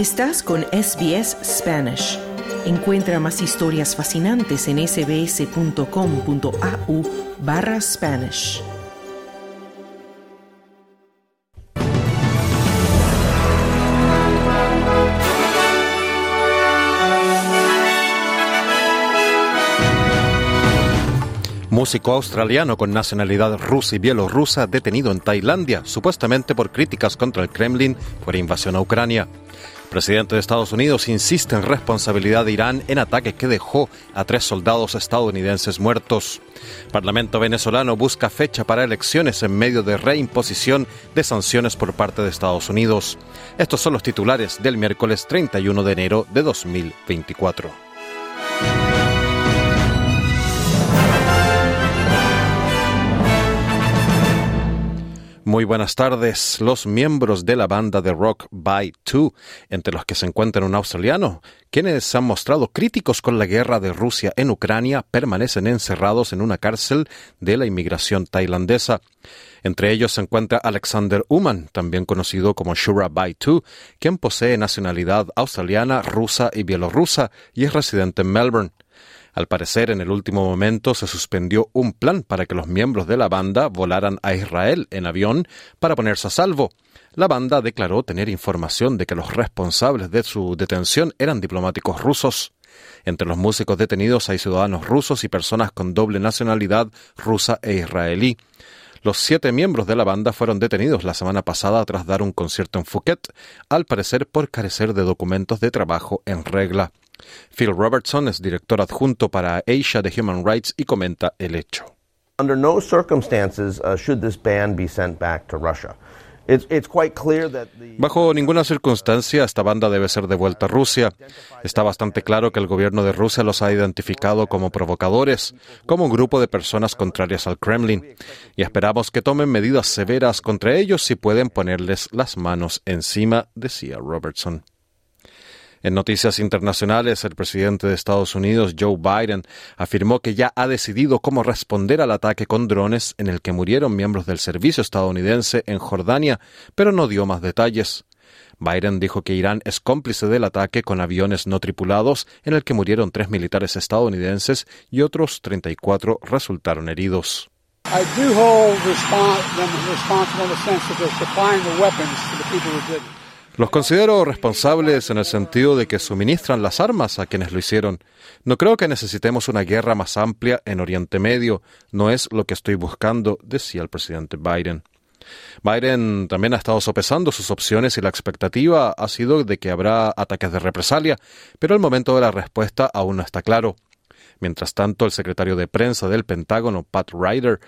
Estás con SBS Spanish. Encuentra más historias fascinantes en sbs.com.au barra Spanish. Músico australiano con nacionalidad rusa y bielorrusa detenido en Tailandia, supuestamente por críticas contra el Kremlin por invasión a Ucrania. Presidente de Estados Unidos insiste en responsabilidad de Irán en ataque que dejó a tres soldados estadounidenses muertos. Parlamento venezolano busca fecha para elecciones en medio de reimposición de sanciones por parte de Estados Unidos. Estos son los titulares del miércoles 31 de enero de 2024. Muy buenas tardes. Los miembros de la banda de rock By Two, entre los que se encuentra un australiano, quienes se han mostrado críticos con la guerra de Rusia en Ucrania, permanecen encerrados en una cárcel de la inmigración tailandesa. Entre ellos se encuentra Alexander Uman, también conocido como Shura By Two, quien posee nacionalidad australiana, rusa y bielorrusa y es residente en Melbourne. Al parecer, en el último momento se suspendió un plan para que los miembros de la banda volaran a Israel en avión para ponerse a salvo. La banda declaró tener información de que los responsables de su detención eran diplomáticos rusos. Entre los músicos detenidos hay ciudadanos rusos y personas con doble nacionalidad rusa e israelí. Los siete miembros de la banda fueron detenidos la semana pasada tras dar un concierto en Phuket, al parecer por carecer de documentos de trabajo en regla. Phil Robertson es director adjunto para Asia de Human Rights y comenta el hecho. Under no circumstances uh, should this ban be sent back to Russia. Bajo ninguna circunstancia esta banda debe ser devuelta a Rusia. Está bastante claro que el gobierno de Rusia los ha identificado como provocadores, como un grupo de personas contrarias al Kremlin, y esperamos que tomen medidas severas contra ellos si pueden ponerles las manos encima, decía Robertson. En noticias internacionales, el presidente de Estados Unidos, Joe Biden, afirmó que ya ha decidido cómo responder al ataque con drones en el que murieron miembros del servicio estadounidense en Jordania, pero no dio más detalles. Biden dijo que Irán es cómplice del ataque con aviones no tripulados en el que murieron tres militares estadounidenses y otros 34 resultaron heridos. Los considero responsables en el sentido de que suministran las armas a quienes lo hicieron. No creo que necesitemos una guerra más amplia en Oriente Medio. No es lo que estoy buscando, decía el presidente Biden. Biden también ha estado sopesando sus opciones y la expectativa ha sido de que habrá ataques de represalia, pero el momento de la respuesta aún no está claro. Mientras tanto, el secretario de prensa del Pentágono, Pat Ryder,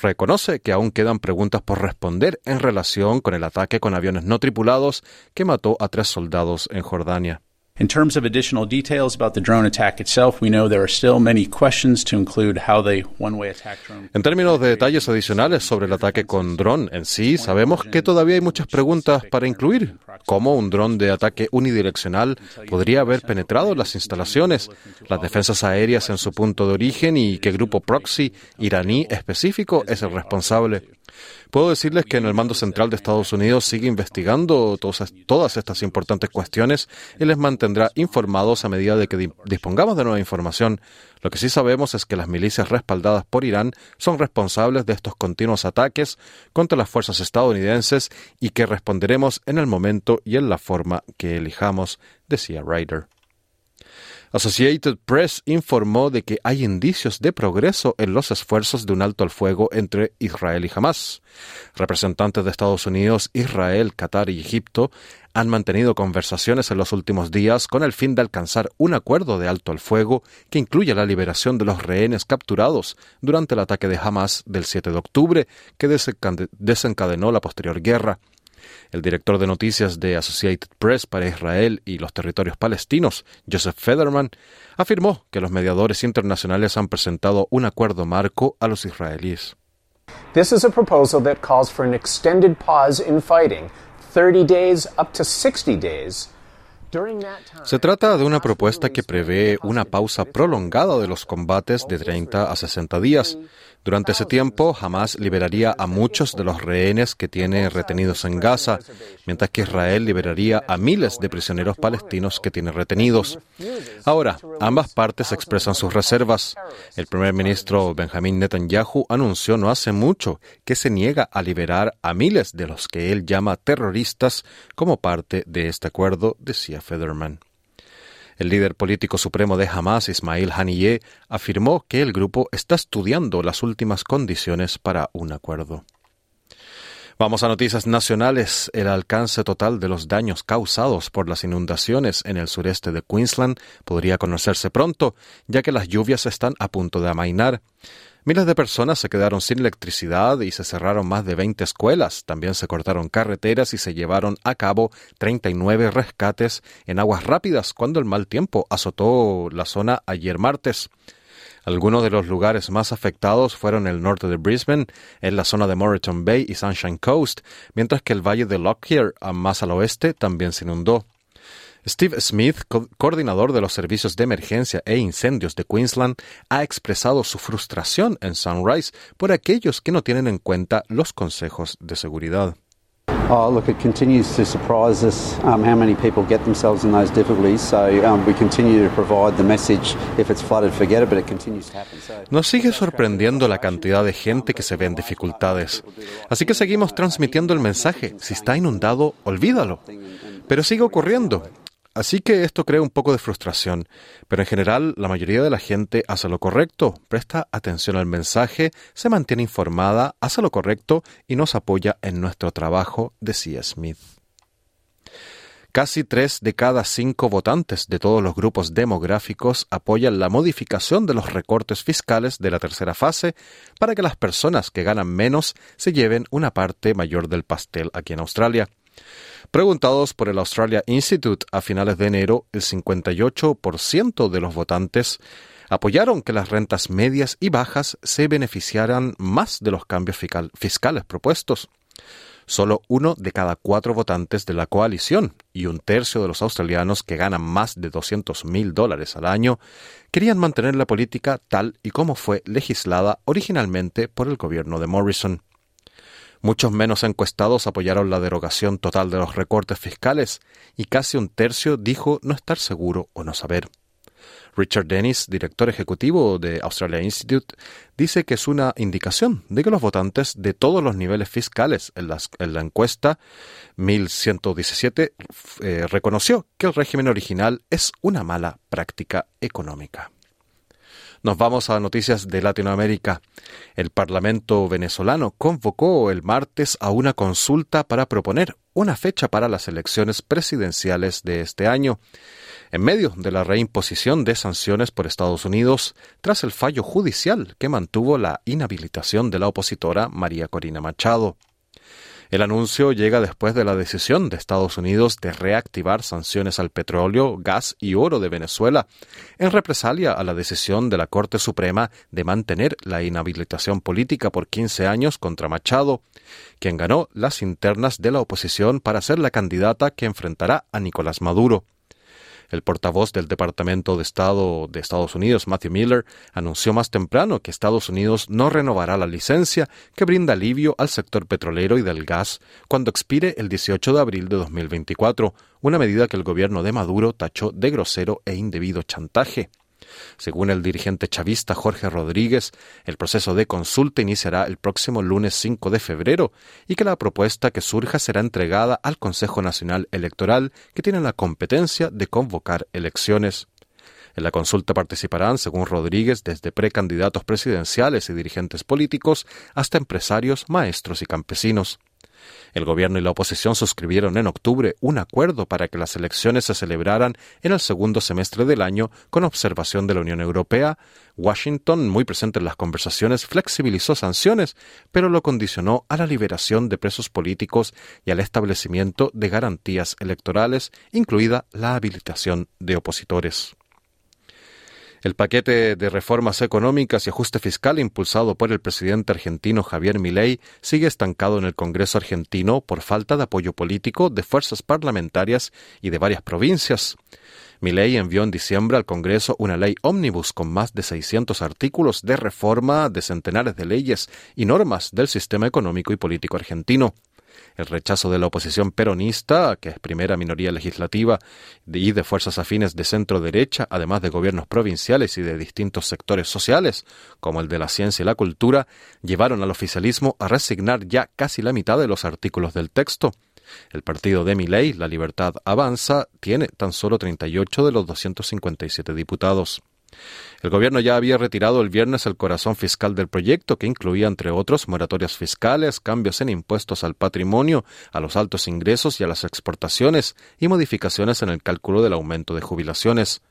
reconoce que aún quedan preguntas por responder en relación con el ataque con aviones no tripulados que mató a tres soldados en Jordania. In terms of additional details about the drone attack itself, we know there are still many questions to include how the one-way attack drone. En términos de detalles adicionales sobre el ataque con dron en sí, sabemos que todavía hay muchas preguntas para incluir. ¿Cómo un dron de ataque unidireccional podría haber penetrado las instalaciones, las defensas aéreas en su punto de origen y qué grupo proxy iraní específico es el responsable? Puedo decirles que en el mando central de Estados Unidos sigue investigando todas, estas importantes cuestiones y les mantendrá informados a medida de que dispongamos de nueva información. Lo que sí sabemos es que las milicias respaldadas por Irán son responsables de estos continuos ataques contra las fuerzas estadounidenses y que responderemos en el momento y en la forma que elijamos, decía Ryder. Associated Press informó de que hay indicios de progreso en los esfuerzos de un alto al fuego entre Israel y Hamas. Representantes de Estados Unidos, Israel, Qatar y Egipto han mantenido conversaciones en los últimos días con el fin de alcanzar un acuerdo de alto al fuego que incluya la liberación de los rehenes capturados durante el ataque de Hamas del 7 de octubre que desencadenó la posterior guerra. El director de noticias de Associated Press para Israel y los territorios palestinos, Joseph Federman, afirmó que los mediadores internacionales han presentado un acuerdo marco a los israelíes. This is a proposal that calls for an extended pause in fighting, 30 days up to 60 days, Se trata de una propuesta que prevé una pausa prolongada de los combates de 30 a 60 días. Durante ese tiempo, Hamas liberaría a muchos de los rehenes que tiene retenidos en Gaza, mientras que Israel liberaría a miles de prisioneros palestinos que tiene retenidos. Ahora, ambas partes expresan sus reservas. El primer ministro Benjamin Netanyahu anunció no hace mucho que se niega a liberar a miles de los que él llama terroristas como parte de este acuerdo, decía Federman. El líder político supremo de Hamas, Ismail Haniyeh, afirmó que el grupo está estudiando las últimas condiciones para un acuerdo. Vamos a noticias nacionales. El alcance total de los daños causados por las inundaciones en el sureste de Queensland podría conocerse pronto, ya que las lluvias están a punto de amainar. Miles de personas se quedaron sin electricidad y se cerraron más de 20 escuelas. También se cortaron carreteras y se llevaron a cabo 39 rescates en aguas rápidas cuando el mal tiempo azotó la zona ayer martes. Algunos de los lugares más afectados fueron el norte de Brisbane, en la zona de Moreton Bay y Sunshine Coast, mientras que el valle de Lockyer, más al oeste, también se inundó. Steve Smith, coordinador de los servicios de emergencia e incendios de Queensland, ha expresado su frustración en Sunrise por aquellos que no tienen en cuenta los consejos de seguridad. Oh, look, it continues to surprise us um, how many people get themselves in those difficulties. So um, we continue to provide the message: if it's flooded, forget it. But it continues to happen. So, Nos sigue sorprendiendo la cantidad de gente que se ve en dificultades. Así que seguimos transmitiendo el mensaje: si está inundado, olvídalo. Pero sigue ocurriendo. Así que esto crea un poco de frustración, pero en general la mayoría de la gente hace lo correcto, presta atención al mensaje, se mantiene informada, hace lo correcto y nos apoya en nuestro trabajo, decía Smith. Casi tres de cada cinco votantes de todos los grupos demográficos apoyan la modificación de los recortes fiscales de la tercera fase para que las personas que ganan menos se lleven una parte mayor del pastel aquí en Australia. Preguntados por el Australia Institute a finales de enero, el 58% de los votantes apoyaron que las rentas medias y bajas se beneficiaran más de los cambios fiscales propuestos. Solo uno de cada cuatro votantes de la coalición y un tercio de los australianos que ganan más de 200 mil dólares al año querían mantener la política tal y como fue legislada originalmente por el gobierno de Morrison. Muchos menos encuestados apoyaron la derogación total de los recortes fiscales y casi un tercio dijo no estar seguro o no saber. Richard Dennis, director ejecutivo de Australia Institute, dice que es una indicación de que los votantes de todos los niveles fiscales en, la encuesta 1117 eh, reconoció que el régimen original es una mala práctica económica. Nos vamos a noticias de Latinoamérica. El Parlamento venezolano convocó el martes a una consulta para proponer una fecha para las elecciones presidenciales de este año, en medio de la reimposición de sanciones por Estados Unidos tras el fallo judicial que mantuvo la inhabilitación de la opositora María Corina Machado. El anuncio llega después de la decisión de Estados Unidos de reactivar sanciones al petróleo, gas y oro de Venezuela, en represalia a la decisión de la Corte Suprema de mantener la inhabilitación política por 15 años contra Machado, quien ganó las internas de la oposición para ser la candidata que enfrentará a Nicolás Maduro. El portavoz del Departamento de Estado de Estados Unidos, Matthew Miller, anunció más temprano que Estados Unidos no renovará la licencia que brinda alivio al sector petrolero y del gas cuando expire el 18 de abril de 2024, una medida que el gobierno de Maduro tachó de grosero e indebido chantaje. Según el dirigente chavista Jorge Rodríguez, el proceso de consulta iniciará el próximo lunes 5 de febrero y que la propuesta que surja será entregada al Consejo Nacional Electoral, que tiene la competencia de convocar elecciones. En la consulta participarán, según Rodríguez, desde precandidatos presidenciales y dirigentes políticos hasta empresarios, maestros y campesinos. El gobierno y la oposición suscribieron en octubre un acuerdo para que las elecciones se celebraran en el segundo semestre del año con observación de la Unión Europea. Washington, muy presente en las conversaciones, flexibilizó sanciones, pero lo condicionó a la liberación de presos políticos y al establecimiento de garantías electorales, incluida la habilitación de opositores. El paquete de reformas económicas y ajuste fiscal impulsado por el presidente argentino Javier Milei sigue estancado en el Congreso argentino por falta de apoyo político de fuerzas parlamentarias y de varias provincias. Milei envió en diciembre al Congreso una ley ómnibus con más de 600 artículos de reforma de centenares de leyes y normas del sistema económico y político argentino. El rechazo de la oposición peronista, que es primera minoría legislativa, y de fuerzas afines de centro derecha, además de gobiernos provinciales y de distintos sectores sociales, como el de la ciencia y la cultura, llevaron al oficialismo a resignar ya casi la mitad de los artículos del texto. El partido de Miley, La Libertad Avanza, tiene tan solo 38 de los 257 diputados. El gobierno ya había retirado el viernes el corazón fiscal del proyecto, que incluía, entre otros, moratorias fiscales, cambios en impuestos al patrimonio, a los altos ingresos y a las exportaciones, y modificaciones en el cálculo del aumento de jubilaciones.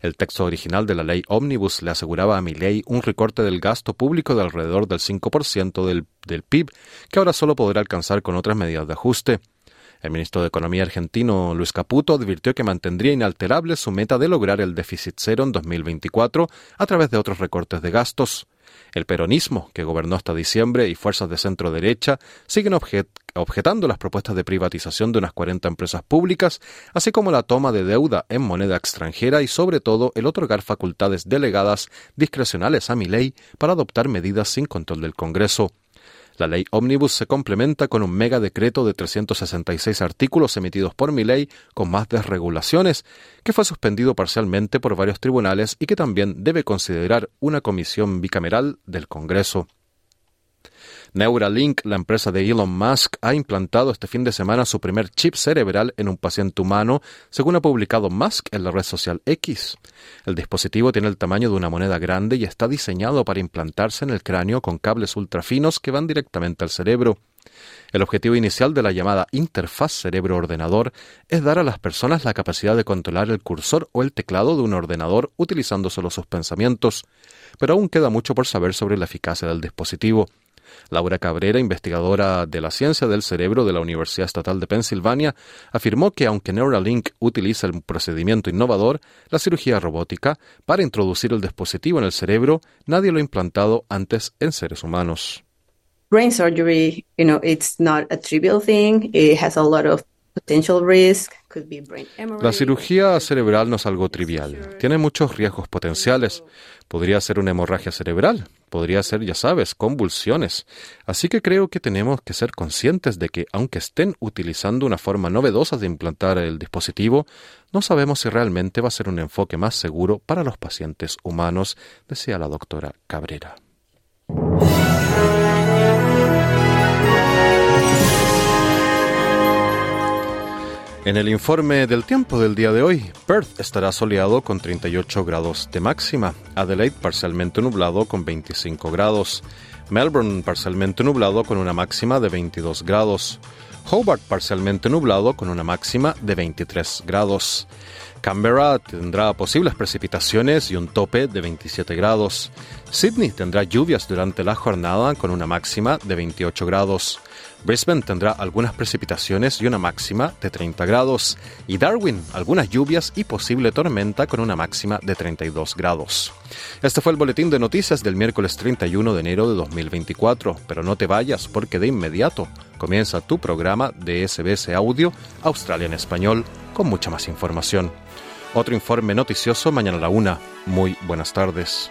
El texto original de la ley Omnibus le aseguraba a Milley un recorte del gasto público de alrededor del 5% del, del PIB, que ahora solo podrá alcanzar con otras medidas de ajuste. El ministro de Economía argentino, Luis Caputo, advirtió que mantendría inalterable su meta de lograr el déficit cero en 2024 a través de otros recortes de gastos. El peronismo, que gobernó hasta diciembre, y fuerzas de centro derecha siguen objetando las propuestas de privatización de unas 40 empresas públicas, así como la toma de deuda en moneda extranjera y, sobre todo, el otorgar facultades delegadas discrecionales a mi ley para adoptar medidas sin control del Congreso. La ley Omnibus se complementa con un mega decreto de 366 artículos emitidos por mi ley con más desregulaciones, que fue suspendido parcialmente por varios tribunales y que también debe considerar una comisión bicameral del Congreso. Neuralink, la empresa de Elon Musk, ha implantado este fin de semana su primer chip cerebral en un paciente humano, según ha publicado Musk en la red social X. El dispositivo tiene el tamaño de una moneda grande y está diseñado para implantarse en el cráneo con cables ultrafinos que van directamente al cerebro. El objetivo inicial de la llamada interfaz cerebro-ordenador es dar a las personas la capacidad de controlar el cursor o el teclado de un ordenador utilizando solo sus pensamientos, pero aún queda mucho por saber sobre la eficacia del dispositivo. Laura Cabrera, investigadora de la ciencia del cerebro de la Universidad Estatal de Pensilvania, afirmó que aunque Neuralink utiliza un procedimiento innovador, la cirugía robótica, para introducir el dispositivo en el cerebro, nadie lo ha implantado antes en seres humanos. Brain surgery, you know, it's not a trivial thing. It has a lot of la cirugía cerebral no es algo trivial. Tiene muchos riesgos potenciales. Podría ser una hemorragia cerebral, podría ser, ya sabes, convulsiones. Así que creo que tenemos que ser conscientes de que, aunque estén utilizando una forma novedosa de implantar el dispositivo, no sabemos si realmente va a ser un enfoque más seguro para los pacientes humanos, decía la doctora Cabrera. En el informe del tiempo del día de hoy, Perth estará soleado con 38 grados de máxima, Adelaide parcialmente nublado con 25 grados, Melbourne parcialmente nublado con una máxima de 22 grados, Hobart parcialmente nublado con una máxima de 23 grados. Canberra tendrá posibles precipitaciones y un tope de 27 grados. Sydney tendrá lluvias durante la jornada con una máxima de 28 grados. Brisbane tendrá algunas precipitaciones y una máxima de 30 grados. Y Darwin, algunas lluvias y posible tormenta con una máxima de 32 grados. Este fue el boletín de noticias del miércoles 31 de enero de 2024. Pero no te vayas porque de inmediato comienza tu programa de SBS Audio Australia en Español con mucha más información. Otro informe noticioso mañana a la una. Muy buenas tardes.